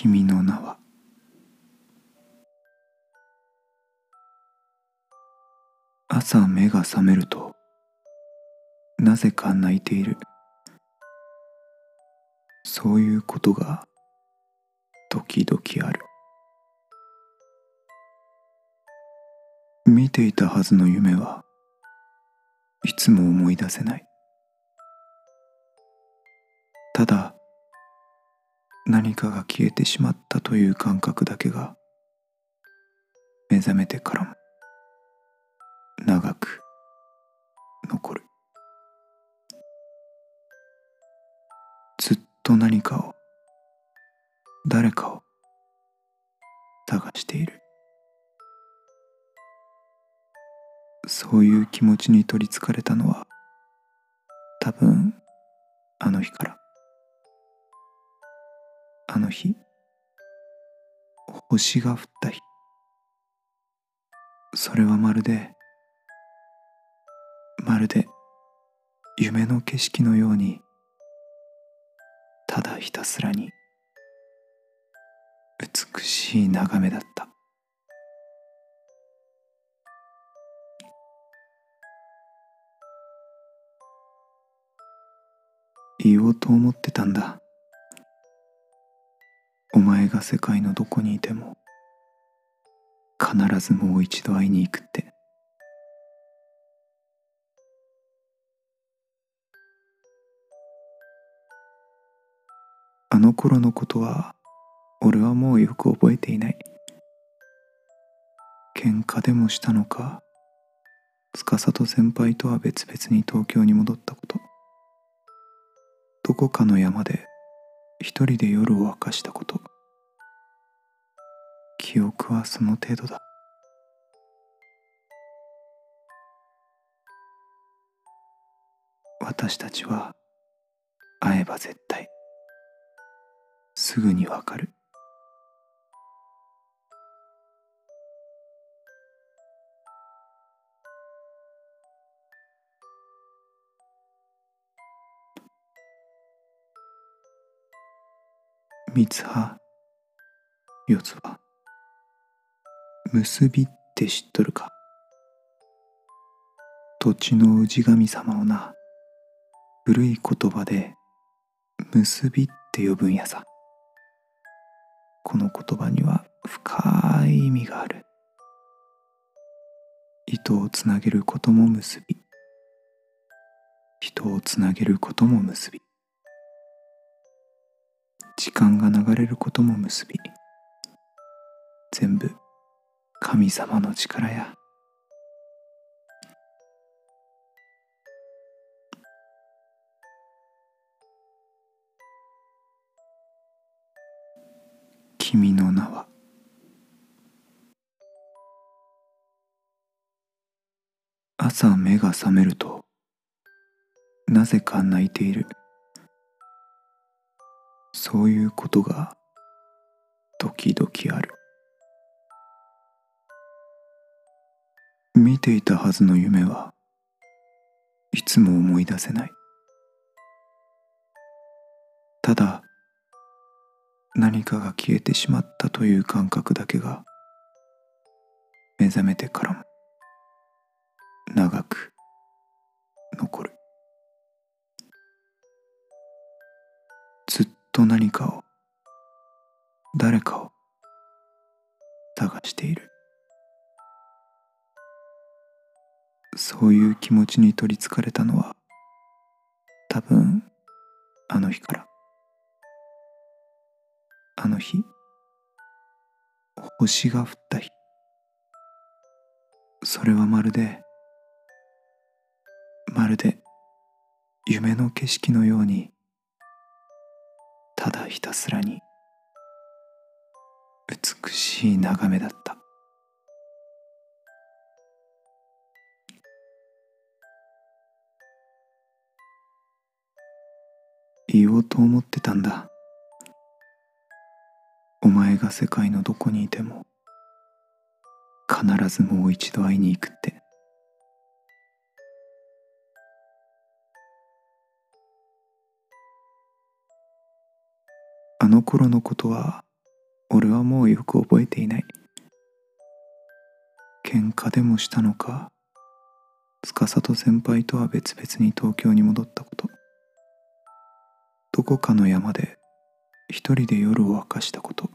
君の名は。朝目が覚めるとなぜか泣いている。そういうことが時々ある。見ていたはずの夢はいつも思い出せない。何かが消えてしまったという感覚だけが目覚めてからも長く残る。ずっと何かを誰かを探している。そういう気持ちに取りつかれたのは多分あの日から。の日。星が降った日。それはまるでまるで夢の景色のようにただひたすらに美しい眺めだった。言おうと思ってたんだ。お前が世界のどこにいても必ずもう一度会いに行くって。あの頃のことは俺はもうよく覚えていない。喧嘩でもしたのか司と先輩とは別々に東京に戻ったこと。どこかの山で一人で夜を明かしたこと。記憶はその程度だ。私たちは会えば絶対すぐにわかる。三葉四つ葉結びって知っとるか？土地の氏神様をな古い言葉で結びって呼ぶんやさ。この言葉には深い意味がある。糸をつなげることも結び。人をつなげることも結び。時間が流れることも結び。全部神様の力や。君の名は。朝目が覚めるとなぜか泣いている。そういうことが時々ある。見ていたはずの夢はいつも思い出せない。ただ何かが消えてしまったという感覚だけが目覚めてからも長く残る。ずっと何かを誰かをそういう気持ちに取りつかれたのは多分あの日から。あの日星が降った日。それはまるでまるで夢の景色のようにただひたすらに美しい眺めだった。言おうと思ってたんだ。お前が世界のどこにいても必ずもう一度会いに行くって。あの頃のことは俺はもうよく覚えていない。喧嘩でもしたのか司と先輩とは別々に東京に戻ったこと。こかの山で一人で夜を明かしたこと。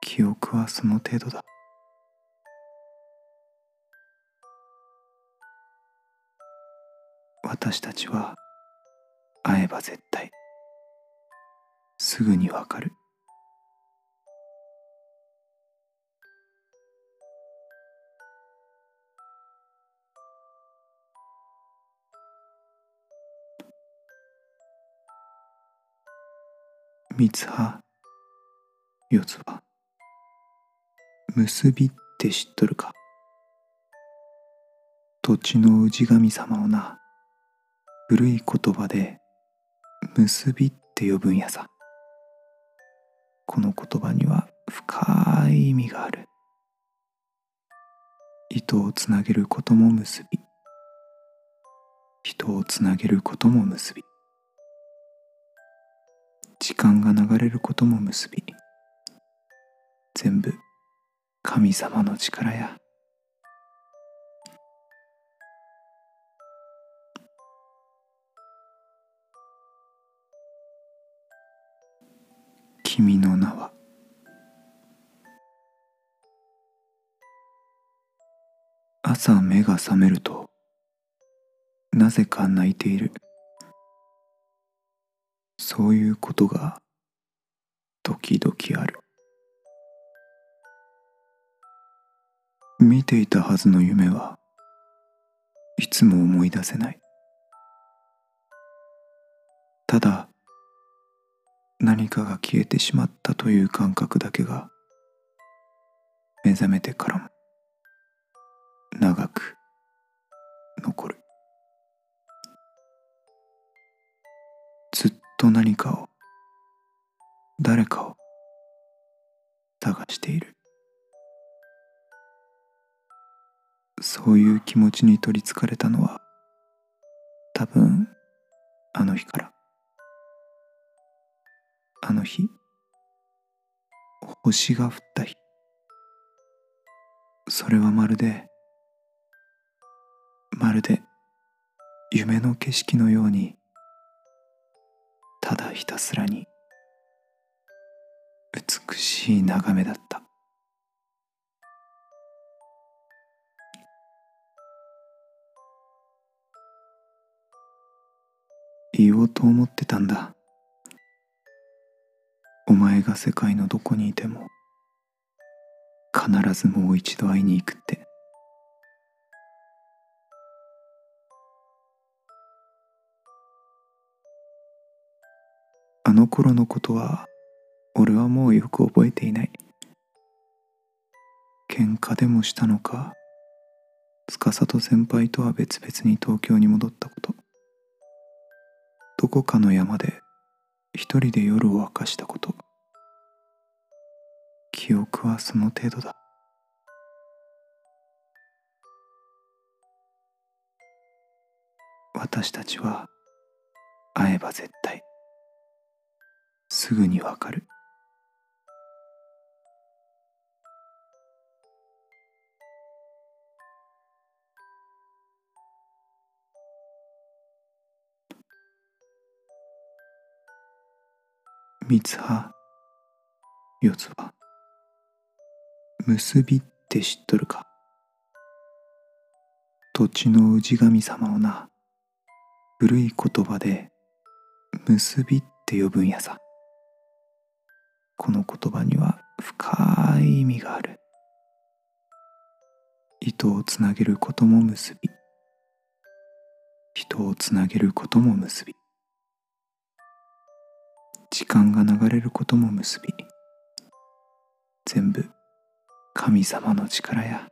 記憶はその程度だ。私たちは会えば絶対すぐにわかる。三葉四つ葉。結びって知っとるか？土地の氏神様をな古い言葉で結びって呼ぶんやさ。この言葉には深い意味がある。糸をつなげることも結び。人をつなげることも結び。時間が流れることも結び全部神様の力や。君の名は。朝目が覚めるとなぜか泣いている。そういうことが時々ある。見ていたはずの夢はいつも思い出せない。ただ何かが消えてしまったという感覚だけが目覚めてからも長く何かを誰かを探している。そういう気持ちに取りつかれたのは多分あの日から。あの日星が降った日。それはまるでまるで夢の景色のようにただひたすらに美しい眺めだった。言おうと思ってたんだ。お前が世界のどこにいても必ずもう一度会いに行くって。あの頃のことは俺はもうよく覚えていない。喧嘩でもしたのか司と先輩とは別々に東京に戻ったこと。どこかの山で一人で夜を明かしたこと。記憶はその程度だ。私たちは会えば絶対。すぐにわかる。三葉四つ葉結びって知っとるか？土地の氏神様をな古い言葉で結びって呼ぶんやさ。この言葉には深い意味がある。糸をつなげることも結び。人をつなげることも結び。時間が流れることも結び。全部神様の力や